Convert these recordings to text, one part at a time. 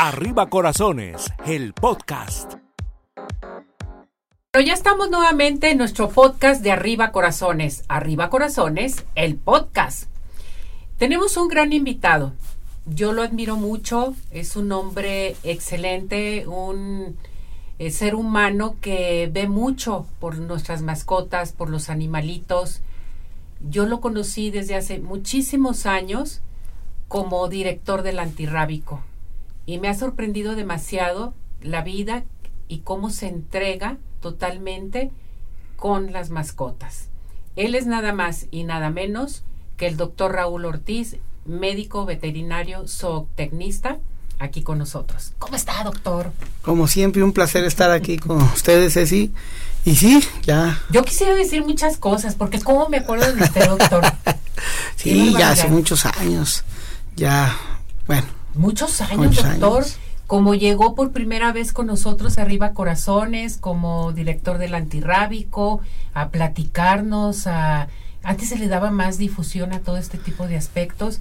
Arriba Corazones, el podcast. Pero ya estamos nuevamente en nuestro podcast de Arriba Corazones. Arriba Corazones, el podcast. Tenemos un gran invitado. Yo lo admiro mucho. Es un hombre excelente, un eh, ser humano que ve mucho por nuestras mascotas, por los animalitos. Yo lo conocí desde hace muchísimos años como director del antirrábico y me ha sorprendido demasiado la vida y cómo se entrega totalmente con las mascotas. Él es nada más y nada menos que el doctor Raúl Ortiz, médico veterinario zootecnista, aquí con nosotros. ¿Cómo está, doctor? Como siempre, un placer estar aquí con ustedes, Ceci. Y sí, ya. Yo quisiera decir muchas cosas, porque ¿cómo me acuerdo de usted, doctor? sí, ya hace muchos años. Ya, bueno. Muchos años, doctor. Como llegó por primera vez con nosotros arriba Corazones, como director del antirrábico, a platicarnos, a antes se le daba más difusión a todo este tipo de aspectos,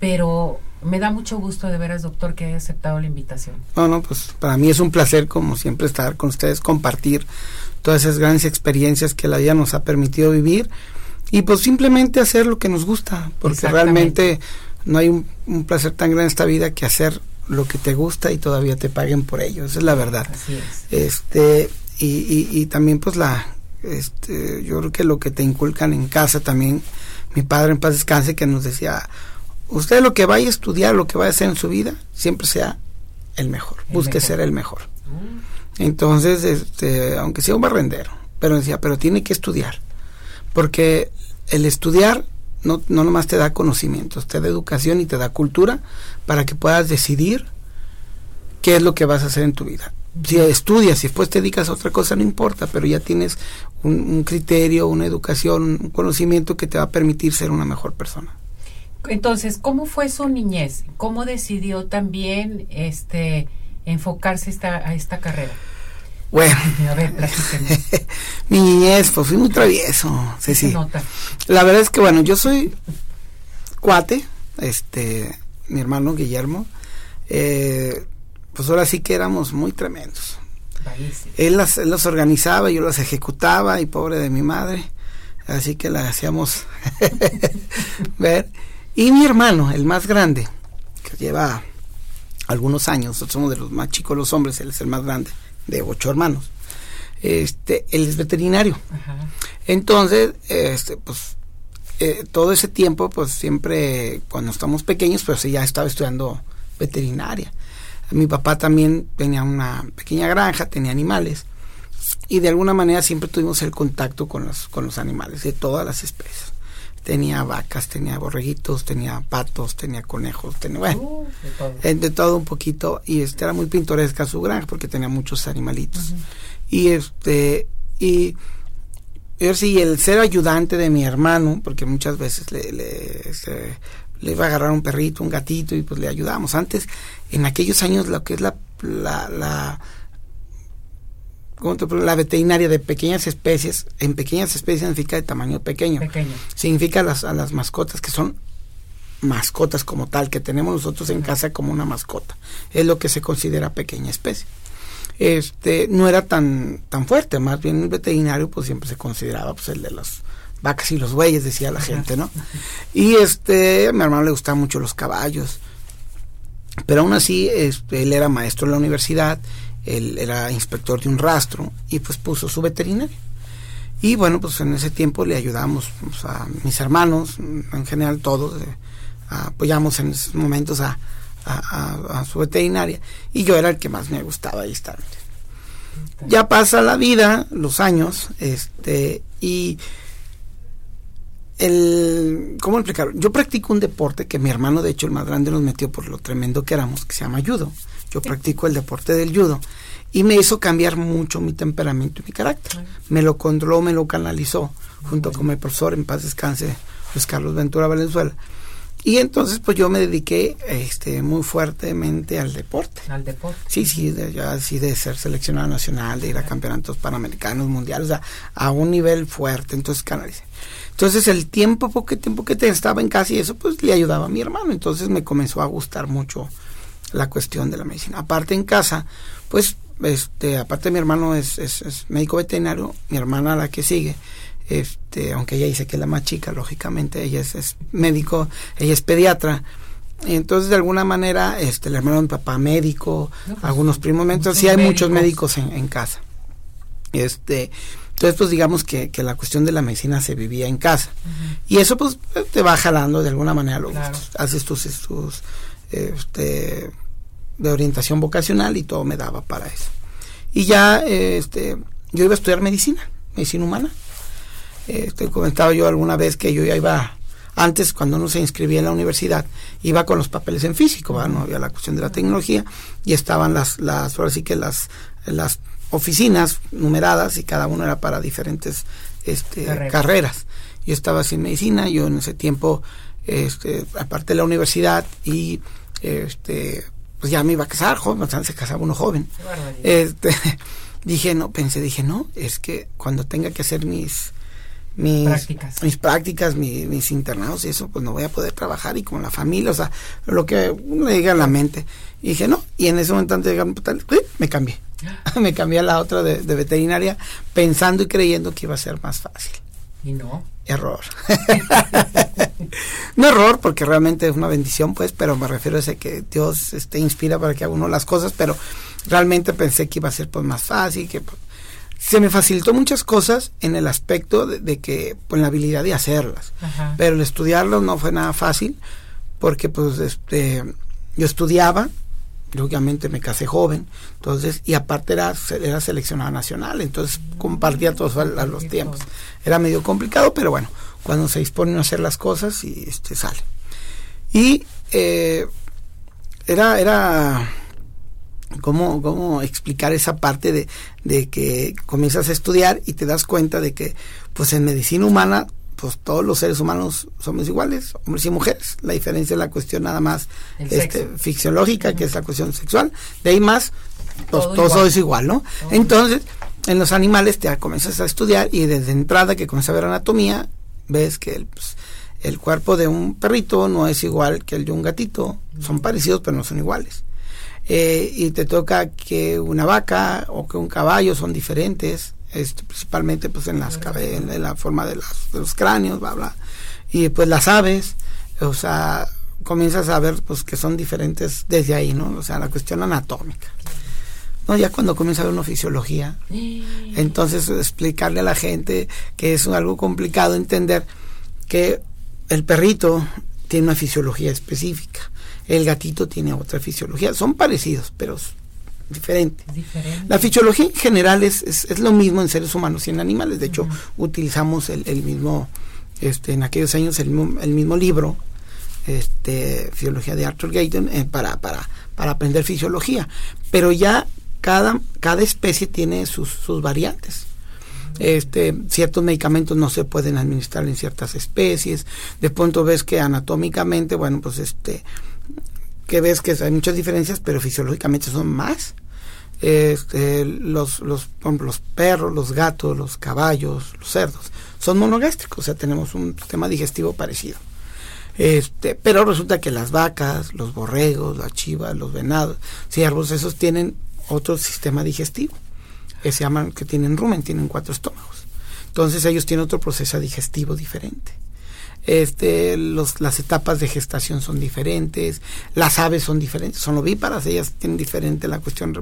pero me da mucho gusto de veras, doctor, que haya aceptado la invitación. No, no, pues para mí es un placer, como siempre, estar con ustedes, compartir todas esas grandes experiencias que la vida nos ha permitido vivir y pues simplemente hacer lo que nos gusta, porque realmente no hay un, placer tan grande en esta vida que hacer lo que te gusta y todavía te paguen por ello, esa es la verdad. Así es. Este, y, y, y también pues la, este, yo creo que lo que te inculcan en casa también, mi padre en paz descanse que nos decía, usted lo que vaya a estudiar, lo que vaya a hacer en su vida, siempre sea el mejor, busque ser el mejor. Mm. Entonces, este, aunque sea un barrendero, pero decía, pero tiene que estudiar, porque el estudiar no, no nomás te da conocimientos, te da educación y te da cultura para que puedas decidir qué es lo que vas a hacer en tu vida si estudias y después te dedicas a otra cosa, no importa, pero ya tienes un, criterio, una educación, un conocimiento que te va a permitir ser una mejor persona. Entonces, ¿cómo fue su niñez? ¿Cómo decidió también este enfocarse esta, a esta carrera? Bueno, mi niñez, pues fui muy travieso, sí, sí. La verdad es que, bueno, yo soy cuate, este, mi hermano Guillermo, eh, pues ahora sí que éramos muy tremendos. Él las, los organizaba, yo las ejecutaba y pobre de mi madre, así que la hacíamos ver. Y mi hermano, el más grande, que lleva algunos años, nosotros somos de los más chicos los hombres, él es el más grande, de ocho hermanos. Este, él es veterinario. Entonces, este, pues, eh, todo ese tiempo, pues siempre, cuando estamos pequeños, pues ya estaba estudiando veterinaria. Mi papá también tenía una pequeña granja, tenía animales y de alguna manera siempre tuvimos el contacto con los, con los animales de todas las especies. Tenía vacas, tenía borreguitos, tenía patos, tenía conejos, tenía, bueno, uh, de, todo. un poquito y este era muy pintoresca su granja porque tenía muchos animalitos. Y este y yo sí, el ser ayudante de mi hermano, porque muchas veces le, le, este, le iba a agarrar un perrito, un gatito y pues le ayudamos. Antes, en aquellos años, lo que es la, la, la, la veterinaria de pequeñas especies, en pequeñas especies significa de tamaño pequeño. Significa las, a las mascotas que son mascotas como tal, que tenemos nosotros en casa como una mascota. Es lo que se considera pequeña especie. Este, no era tan, tan fuerte, más bien el veterinario pues siempre se consideraba pues el de los vacas y los bueyes, decía la gente, ¿no? Y este, a mi hermano le gustaban mucho los caballos. Pero aún así, este, él era maestro en la universidad, él era inspector de un rastro y pues puso su veterinario. Y bueno, pues en ese tiempo le ayudamos pues, a mis hermanos, en general todos, eh, apoyamos en esos momentos a, a, su veterinaria y yo era el que más me gustaba ahí estar. Ya pasa la vida, los años, este, y el, ¿cómo explicar? Yo practico un deporte que mi hermano, de hecho, el más grande, nos metió por lo tremendo que éramos, que se llama judo. Yo practico el deporte del judo y me hizo cambiar mucho mi temperamento y mi carácter. Me lo controló, me lo canalizó, junto con mi profesor, en paz descanse, Luis Carlos Ventura Valenzuela. Y entonces pues yo me dediqué este muy fuertemente al deporte. Al deporte. Sí, sí, de, ya así de ser seleccionado nacional, de ir a campeonatos panamericanos, mundiales, o sea, a un nivel fuerte, entonces canalicé. Entonces el tiempo, poco tiempo que te estaba en casa y eso, pues le ayudaba a mi hermano. Entonces me comenzó a gustar mucho la cuestión de la medicina. Aparte en casa, pues, este, aparte mi hermano es, es, médico veterinario, mi hermana la que sigue, este, aunque ella dice que es la más chica, lógicamente, ella es, médico, ella es pediatra, entonces, de alguna manera, este, el hermano de mi papá médico, pues, algunos primos entonces sí hay muchos médicos en, en, casa. Este, entonces, pues digamos que, que, la cuestión de la medicina se vivía en casa. Y eso, pues, te va jalando de alguna manera. Luego, haces tus, tus este, de orientación vocacional y todo me daba para eso. Y ya, este, yo iba a estudiar medicina, medicina humana. Este, comentaba yo alguna vez que yo ya iba antes, cuando uno se inscribía en la universidad, iba con los papeles en físico, no había la cuestión de la tecnología, y estaban las, las ahora sí que las, las oficinas numeradas y cada una era para diferentes este, carreras. Yo estaba sin medicina, yo en ese tiempo, este, aparte de la universidad y este, pues ya me iba a casar, joven, se casaba uno joven. Este, dije, no, pensé, dije, no, es que cuando tenga que hacer mis mis prácticas, mis, prácticas mis, internados y eso, pues no voy a poder trabajar y con la familia, o sea, lo que me diga en la mente. Y dije, no, y en ese momento antes de me cambié. me cambié a la otra de, veterinaria pensando y creyendo que iba a ser más fácil. ¿Y no? Error. no error, porque realmente es una bendición, pues, pero me refiero a ese que Dios este, inspira para que haga uno las cosas, pero realmente pensé que iba a ser pues más fácil, que pues, se me facilitó muchas cosas en el aspecto de, que, pues la habilidad de hacerlas. Pero el estudiarlo no fue nada fácil, porque pues este, yo estudiaba, lógicamente me casé joven, entonces, y aparte era, era seleccionada nacional, entonces compartía todos los tiempos. Era medio complicado, pero bueno, cuando se disponen a hacer las cosas y este sale. Y eh, era, era cómo, cómo explicar esa parte de, de, que comienzas a estudiar y te das cuenta de que pues en medicina humana pues todos los seres humanos somos iguales, hombres y mujeres. La diferencia es la cuestión nada más este, fisiológica, que es la cuestión sexual. De ahí más, pues todo, es igual, ¿no? Entonces, en los animales te comienzas a estudiar y desde entrada que comienzas a ver anatomía, ves que el, pues, el cuerpo de un perrito no es igual que el de un gatito. Son parecidos, pero no son iguales. Eh, y te toca que una vaca o que un caballo son diferentes, este, principalmente pues en las en, la forma de, los cráneos, bla bla. Y pues las aves, o sea, comienzas a ver pues que son diferentes desde ahí, ¿no? O sea, la cuestión anatómica. No, ya cuando comienza a ver una fisiología, entonces explicarle a la gente que es algo complicado entender que el perrito tiene una fisiología específica el gatito tiene otra fisiología. Son parecidos, pero diferentes. La fisiología en general es, es, lo mismo en seres humanos y en animales. De hecho, utilizamos el, el, mismo, este, en aquellos años, el mismo, el mismo libro, este, Fisiología de Arthur Gayton, eh, para, para, para aprender fisiología. Pero ya cada, cada especie tiene sus, sus variantes. Este, ciertos medicamentos no se pueden administrar en ciertas especies. De pronto ves que anatómicamente, bueno, pues este, que ves que hay muchas diferencias, pero fisiológicamente son más. Este, los, los, los perros, los gatos, los caballos, los cerdos, son monogástricos, o sea, tenemos un sistema digestivo parecido. Este, pero resulta que las vacas, los borregos, las chivas, los venados, ciervos, esos tienen otro sistema digestivo, que se llaman, que tienen rumen, tienen cuatro estómagos. Entonces ellos tienen otro proceso digestivo diferente este, los, las etapas de gestación son diferentes, las aves son diferentes, son ovíparas, ellas tienen diferente la cuestión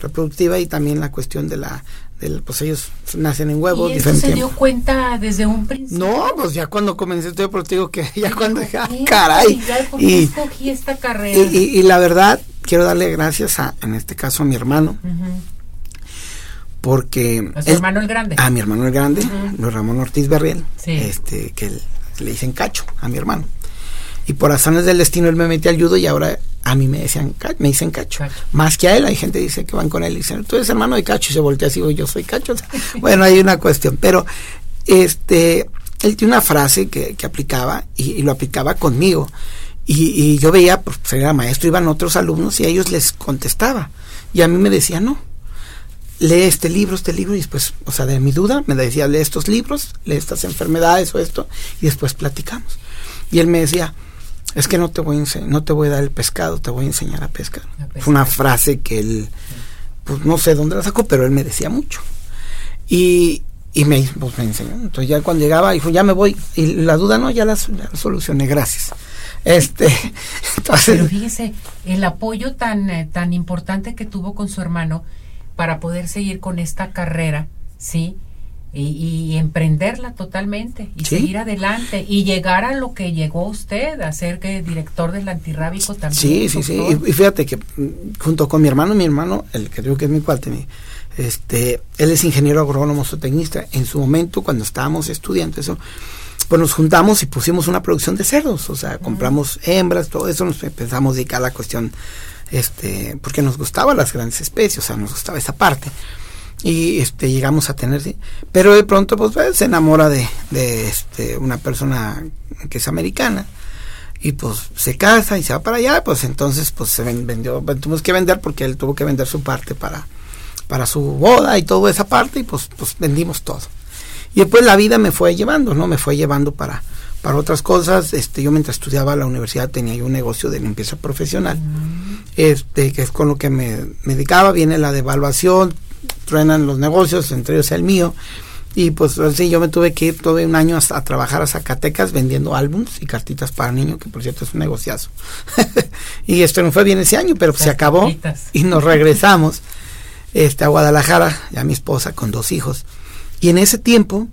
reproductiva y también la cuestión de la, del, pues ellos nacen en huevos. ¿Y eso se dio cuenta desde un principio? No, pues ya cuando comencé estoy por digo que ya cuando, ah, caray. Y, escogí esta carrera? Y, la verdad, quiero darle gracias a, en este caso, a mi hermano. Porque... ¿A su hermano el grande? A mi hermano el grande, Luis Ramón Ortiz Berriel, este, que él le dicen cacho a mi hermano. Y por razones del destino él me metió al judo y ahora a mí me decían me dicen cacho. Más que a él, hay gente que dice que van con él y dicen, tú eres hermano de cacho y se voltea así, yo soy cacho. bueno, hay una cuestión, pero este él tiene una frase que, que aplicaba y, lo aplicaba conmigo. Y, y yo veía, pues era maestro, iban otros alumnos y a ellos les contestaba. Y a mí me decía, no, lee este libro, este libro, y después, o sea, de mi duda, me decía, lee estos libros, lee estas enfermedades o esto, y después platicamos. Y él me decía, es que no te voy a no te voy a dar el pescado, te voy a enseñar a pescar. Fue una frase que él, pues no sé dónde la sacó, pero él me decía mucho. Y, y me, pues, me enseñó. Entonces ya cuando llegaba, dijo, ya me voy. Y la duda no, ya la, solucioné, gracias. Este, Pero fíjese, el apoyo tan, eh, tan importante que tuvo con su hermano para poder seguir con esta carrera, ¿sí? y, emprenderla totalmente y seguir adelante y llegar a lo que llegó usted, a ser que director del antirrábico también. Sí, sí, sí. Y, fíjate que mm, junto con mi hermano, mi hermano, el que creo que es mi cuate, este, él es ingeniero agrónomo zootecnista. En su momento, cuando estábamos estudiantes, pues nos juntamos y pusimos una producción de cerdos, o sea, compramos hembras, todo eso, nos empezamos a dedicar a la cuestión, este, porque nos gustaban las grandes especies, o sea, nos gustaba esa parte. Y este llegamos a tener pero de pronto pues se enamora de, de este, una persona que es americana y pues se casa y se va para allá pues entonces pues se vendió tuvimos que vender porque él tuvo que vender su parte para para su boda y toda esa parte y pues pues vendimos todo. Y después la vida me fue llevando no me fue llevando para para otras cosas este yo mientras estudiaba en la universidad tenía yo un negocio de limpieza profesional mm. este que es con lo que me, me dedicaba viene la devaluación truenan los negocios, entre ellos el mío. Y pues así yo me tuve que ir todo un año a, trabajar a Zacatecas vendiendo álbums y cartitas para niños, que por cierto es un negociazo. y esto no fue bien ese año, pero se acabó y nos regresamos este, a Guadalajara, ya mi esposa con dos hijos. Y en ese tiempo,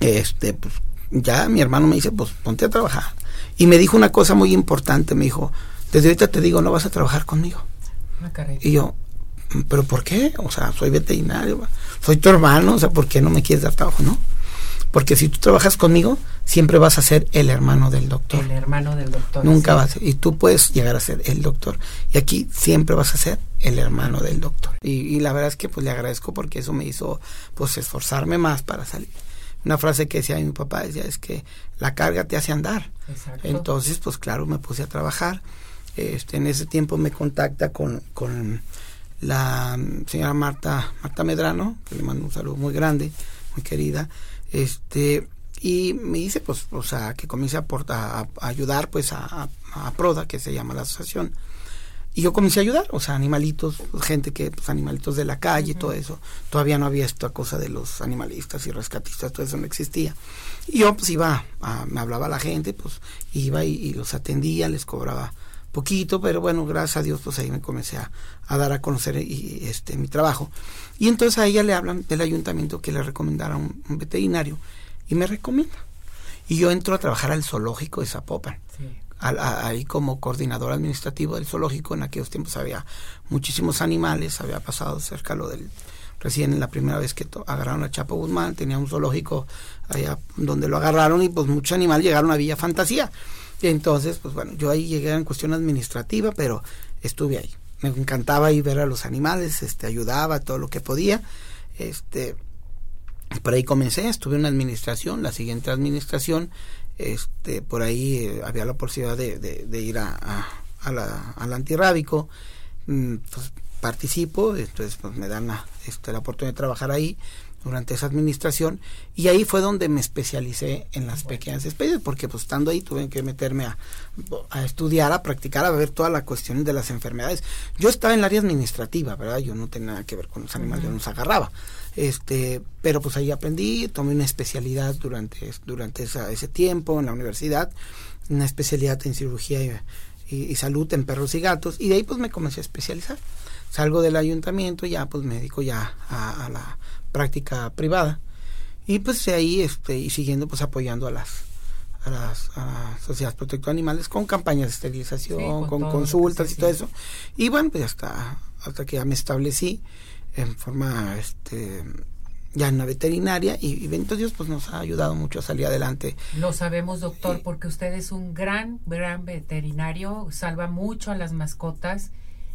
este, pues, ya mi hermano me dice, pues ponte a trabajar. Y me dijo una cosa muy importante, me dijo, desde ahorita te digo, no vas a trabajar conmigo. Y yo, pero ¿por qué? O sea, soy veterinario, soy tu hermano, o sea, ¿por qué no me quieres dar trabajo? No, porque si tú trabajas conmigo, siempre vas a ser el hermano del doctor. El hermano del doctor. Nunca vas a ser, y tú puedes llegar a ser el doctor. Y aquí siempre vas a ser el hermano del doctor. Y, la verdad es que pues le agradezco porque eso me hizo pues esforzarme más para salir. Una frase que decía mi papá decía es que la carga te hace andar. Exacto. Entonces, pues claro, me puse a trabajar. Este, en ese tiempo me contacta con, con la señora Marta, Marta Medrano, que le mando un saludo muy grande, muy querida, este, y me dice, pues, o sea, que comience a, a, ayudar, pues, a, Proda, que se llama la asociación, y yo comencé a ayudar, o sea, animalitos, gente que, pues, animalitos de la calle, todo eso, todavía no había esta cosa de los animalistas y rescatistas, todo eso no existía, y yo, pues, iba, me hablaba a la gente, pues, iba y los atendía, les cobraba poquito, pero bueno, gracias a Dios, pues ahí me comencé a, dar a conocer y, este mi trabajo. Y entonces a ella le hablan del ayuntamiento que le recomendara un, veterinario y me recomienda. Y yo entro a trabajar al zoológico de Zapopan. Ahí como coordinador administrativo del zoológico, en aquellos tiempos había muchísimos animales, había pasado cerca lo del recién la primera vez que agarraron a Chapo Guzmán, tenía un zoológico allá donde lo agarraron y pues muchos animales llegaron a Villa Fantasía. Entonces, pues bueno, yo ahí llegué en cuestión administrativa, pero estuve ahí. Me encantaba ir ver a los animales, este, ayudaba todo lo que podía. Este, por ahí comencé, estuve en la administración, la siguiente administración, este, por ahí eh, había la posibilidad de, de, ir a, a, la, al antirrábico, pues participo, entonces pues me dan la, este, la oportunidad de trabajar ahí durante esa administración y ahí fue donde me especialicé en las pequeñas especies porque pues estando ahí tuve que meterme a, a, estudiar, a practicar, a ver toda la cuestión de las enfermedades. Yo estaba en el área administrativa, ¿verdad? Yo no tenía nada que ver con los animales, yo no los agarraba. Este, pero pues ahí aprendí, tomé una especialidad durante, durante ese tiempo en la universidad, una especialidad en cirugía y, y salud en perros y gatos y de ahí pues me comencé a especializar. Salgo del ayuntamiento ya pues me dedico ya a, la práctica privada. Y pues ahí este y siguiendo pues apoyando a las a las, sociedades protectoras animales con campañas de esterilización con, consultas y todo eso. Y bueno pues hasta hasta que ya me establecí en forma este ya en la veterinaria y, bendito Dios pues nos ha ayudado mucho a salir adelante. Lo sabemos doctor porque usted es un gran, gran veterinario, salva mucho a las mascotas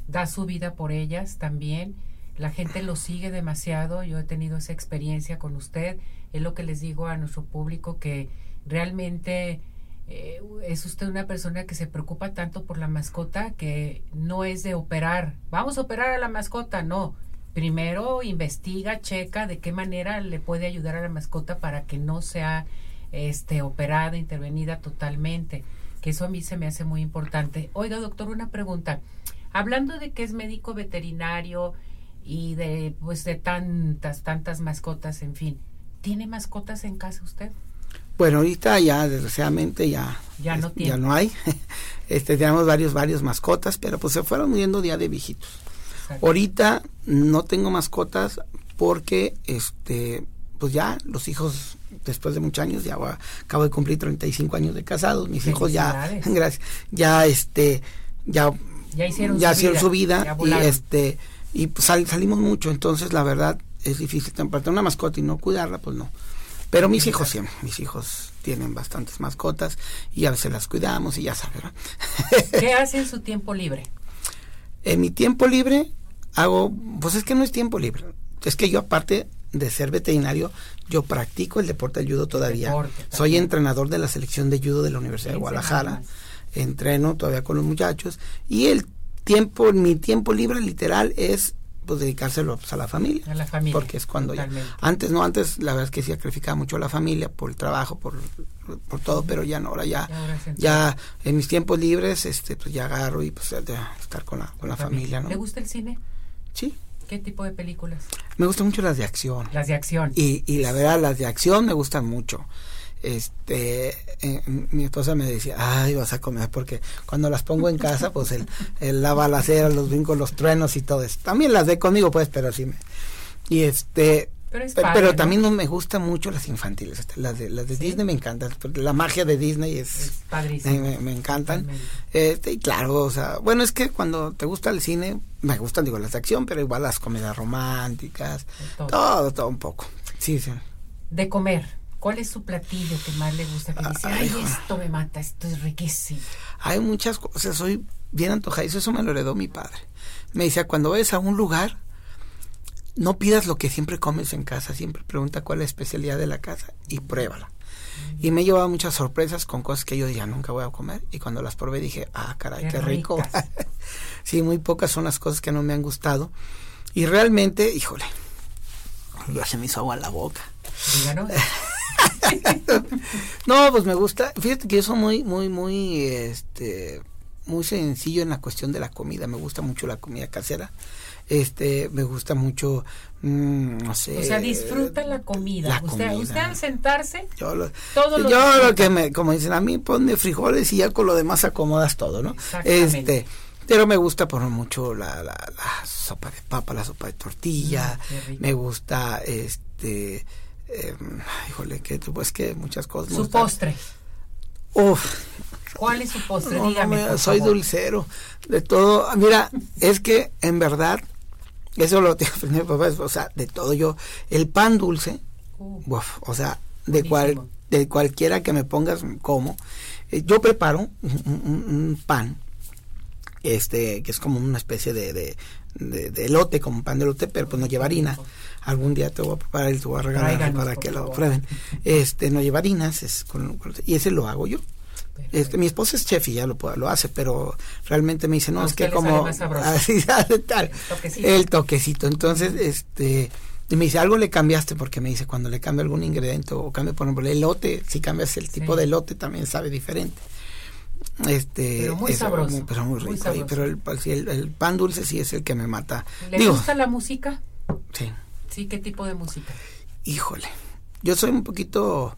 da su vida por ellas también. La gente lo sigue demasiado. Yo he tenido esa experiencia con usted. Es lo que les digo a nuestro público que realmente eh, es usted una persona que se preocupa tanto por la mascota que no es de operar. Vamos a operar a la mascota, no. Primero investiga, checa de qué manera le puede ayudar a la mascota para que no sea este operada, intervenida totalmente que eso a mí se me hace muy importante. Oiga, doctor, una pregunta. Hablando de que es médico veterinario y de pues de tantas tantas mascotas, en fin, ¿tiene mascotas en casa usted? Bueno, ahorita ya desgraciadamente ya ya no tiene. ya no hay. Este tenemos varios varios mascotas, pero pues se fueron muriendo día de viejitos. Ahorita no tengo mascotas porque este pues ya los hijos después de muchos años ya acabo de cumplir 35 años de casados, mis hijos ya gracias ya este ya ya hicieron, su, vida, y este y pues salimos mucho, entonces la verdad es difícil tener una mascota y no cuidarla, pues no. Pero mis hijos sí, mis hijos tienen bastantes mascotas y a veces las cuidamos y ya saben. ¿Qué hace en su tiempo libre? En mi tiempo libre hago, pues es que no es tiempo libre. Es que yo aparte de ser veterinario, yo practico el deporte del judo todavía. Soy entrenador de la selección de judo de la Universidad de Guadalajara. Entreno todavía con los muchachos y el tiempo, mi tiempo libre literal es pues dedicárselo pues, a la familia. A la familia. Porque es cuando ya, antes no, antes la verdad es que sí sacrificaba mucho a la familia por el trabajo, por, por todo, pero ya no, ahora ya, ya en mis tiempos libres, este, pues ya agarro y pues estar con la, con la familia, ¿no? ¿Le gusta el cine? Sí. ¿Qué tipo de películas? Me gustan mucho las de acción. Las de acción. Y, y la verdad, las de acción me gustan mucho este eh, mi esposa me decía ay vas a comer porque cuando las pongo en casa pues el, el la balacera los brincos los truenos y todo eso también las ve conmigo pues pero sí me y este pero, también no me gustan mucho las infantiles las de las de Disney me encantan la magia de Disney es, me, encantan. Este, y claro o sea bueno es que cuando te gusta el cine me gustan digo las de acción pero igual las comedias románticas todo. todo, un poco. Sí sí. De comer ¿Cuál es su platillo que más le gusta? Que dice, ay, esto me mata, esto es riquísimo. Hay muchas cosas, soy bien antojadizo, eso me lo heredó mi padre. Me decía, cuando vayas a un lugar, no pidas lo que siempre comes en casa, siempre pregunta cuál es la especialidad de la casa y pruébala. Y me he llevado muchas sorpresas con cosas que yo ya nunca voy a comer. Y cuando las probé dije, ah, caray, qué, rico. sí, muy pocas son las cosas que no me han gustado. Y realmente, híjole, ya se me hizo agua en la boca. No, pues me gusta. Fíjate que yo soy muy, muy, muy, este, muy sencillo en la cuestión de la comida. Me gusta mucho la comida casera. Este, me gusta mucho, mm, no sé. O sea, disfruta la comida. usted, usted al sentarse, yo lo, todo lo, yo lo que me, como dicen a mí, ponme frijoles y ya con lo demás acomodas todo, ¿no? Este, pero me gusta por mucho la, la, sopa de papa, la sopa de tortilla. Mm, me gusta, este, eh, híjole, que pues que muchas cosas. Su postre. Uf. ¿Cuál es su postre? Dígame. soy dulcero. De todo. Mira, es que en verdad, eso lo tengo aprendido papá, o sea, de todo yo. El pan dulce, o sea, de cual de cualquiera que me pongas como. Eh, yo preparo un, pan, este, que es como una especie de, de, de, elote, como pan de elote, pero pues no lleva harina algún día te voy a preparar y te voy a regalar para que lo prueben. Este, no lleva harinas, es y ese lo hago yo. Este, mi esposa es chef y ya lo, lo hace, pero realmente me dice, no, es que como así tal, el toquecito. Entonces, este, y me dice, algo le cambiaste, porque me dice, cuando le cambia algún ingrediente o cambia, por ejemplo, el elote, si cambias el tipo de elote también sabe diferente. Este, pero muy sabroso. Pero muy rico. pero el, el, pan dulce sí es el que me mata. ¿Le gusta la música? Sí. Sí, ¿qué tipo de música? Híjole, yo soy un poquito...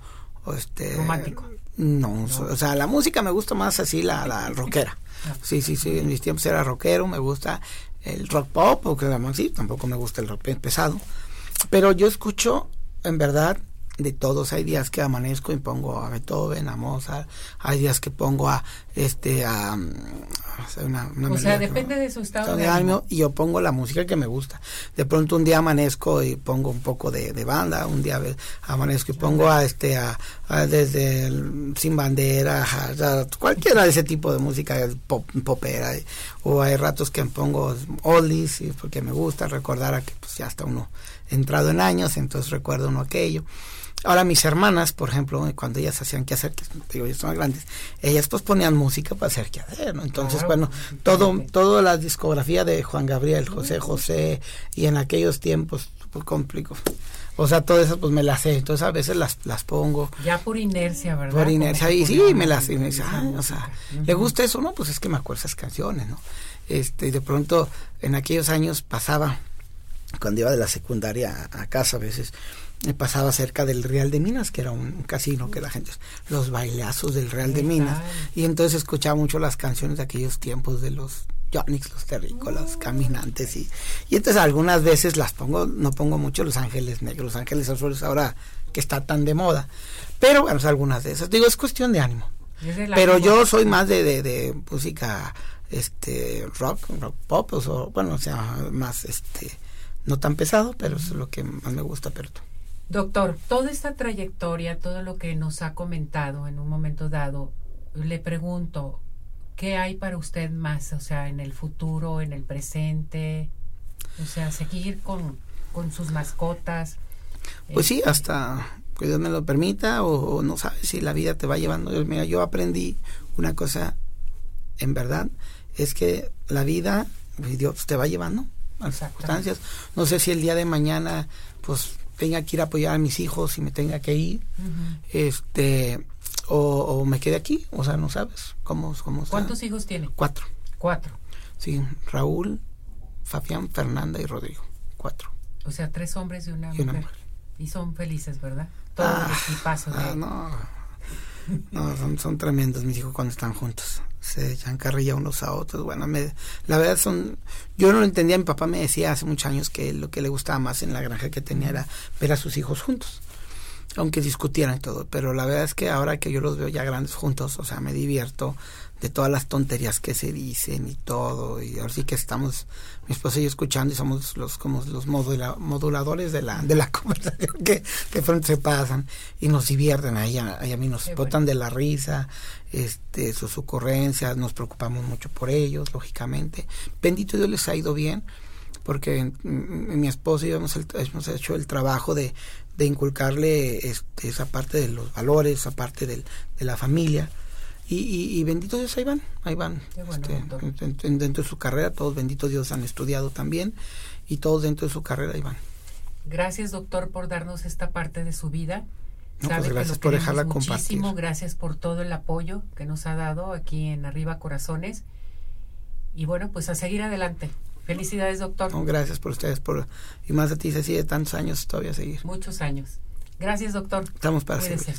Este, Romántico. No, o sea, la música me gusta más así, la, la rockera. Sí, sí, sí, en mis tiempos era rockero, me gusta el rock pop, porque sí, tampoco me gusta el rock pesado. Pero yo escucho, en verdad, de todos. Hay días que amanezco y pongo a Beethoven, a Mozart, hay días que pongo a este a, una, o sea, depende de su estado de ánimo. y yo pongo la música que me gusta. De pronto un día amanezco y pongo un poco de, banda, un día amanezco y pongo a este a, desde sin bandera, a, cualquiera de ese tipo de música pop, popera o hay ratos que pongo oldies porque me gusta recordar a que pues ya está uno entrado en años, entonces recuerdo uno aquello. Ahora mis hermanas, por ejemplo, cuando ellas hacían que hacer, que digo, ellas son más grandes, ellas pues ponían música para hacer que hacer, ¿no? Entonces, bueno, todo, toda la discografía de Juan Gabriel, José José, y en aquellos tiempos pues complico. O sea, todas esas pues me las sé, entonces a veces las, las pongo. Ya por inercia, ¿verdad? Por inercia, y sí, me las, y me dice, o sea, ¿le gusta eso? No, pues es que me acuerdo esas canciones, ¿no? Este, y de pronto, en aquellos años pasaba, cuando iba de la secundaria a, casa a veces, pasaba cerca del Real de Minas, que era un, casino que la gente, los bailazos del Real de Minas, y entonces escuchaba mucho las canciones de aquellos tiempos de los Jonix, los terrícolas, caminantes y, y entonces algunas veces las pongo, no pongo mucho Los Ángeles Negros, Los Ángeles Azules ahora que está tan de moda, pero bueno, algunas de esas, digo, es cuestión de ánimo. Pero yo soy más de, de, de, música este rock, rock pop, o bueno, o sea, más este no tan pesado, pero es lo que más me gusta, pero Doctor, toda esta trayectoria, todo lo que nos ha comentado en un momento dado, le pregunto, ¿qué hay para usted más? O sea, en el futuro, en el presente, o sea, seguir con, con sus mascotas. Pues sí, hasta que Dios me lo permita o, no sabes si la vida te va llevando. Mira, yo aprendí una cosa, en verdad, es que la vida, pues, Dios te va llevando a circunstancias. No sé si el día de mañana, pues tenga que ir a apoyar a mis hijos y me tenga que ir. Este o, me quede aquí, o sea, no sabes cómo, cómo ¿Cuántos hijos tiene? Cuatro. Cuatro. Sí, Raúl, Fabián, Fernanda y Rodrigo. Cuatro. O sea, tres hombres y una, mujer. Y son felices, ¿verdad? Todo ah, el equipazo ah, no. No, son, son tremendos mis hijos cuando están juntos. Se echan carrilla unos a otros. Bueno, me, la verdad son... Yo no lo entendía. Mi papá me decía hace muchos años que lo que le gustaba más en la granja que tenía era ver a sus hijos juntos aunque discutieran todo, pero la verdad es que ahora que yo los veo ya grandes juntos, o sea, me divierto de todas las tonterías que se dicen y todo, y ahora sí que estamos, mi esposa y yo escuchando y somos los como los moduladores de la, de la conversación que de pronto se pasan y nos divierten, ahí a, a mí nos botan de la risa, este, sus ocurrencias, nos preocupamos mucho por ellos, lógicamente, bendito Dios les ha ido bien, porque mi esposa y yo hemos, hemos hecho el trabajo de de inculcarle este, esa parte de los valores, esa parte del, de la familia. Y, y, bendito Dios, ahí van, ahí van. este, dentro de su carrera, todos benditos Dios han estudiado también y todos dentro de su carrera ahí van. Gracias, doctor, por darnos esta parte de su vida. pues gracias por dejarla muchísimo. compartir. Gracias por todo el apoyo que nos ha dado aquí en Arriba Corazones. Y bueno, pues a seguir adelante. Felicidades, doctor. gracias por ustedes, por y más a ti, Ceci, de tantos años todavía seguir. Muchos años. Gracias, doctor. Estamos para servir.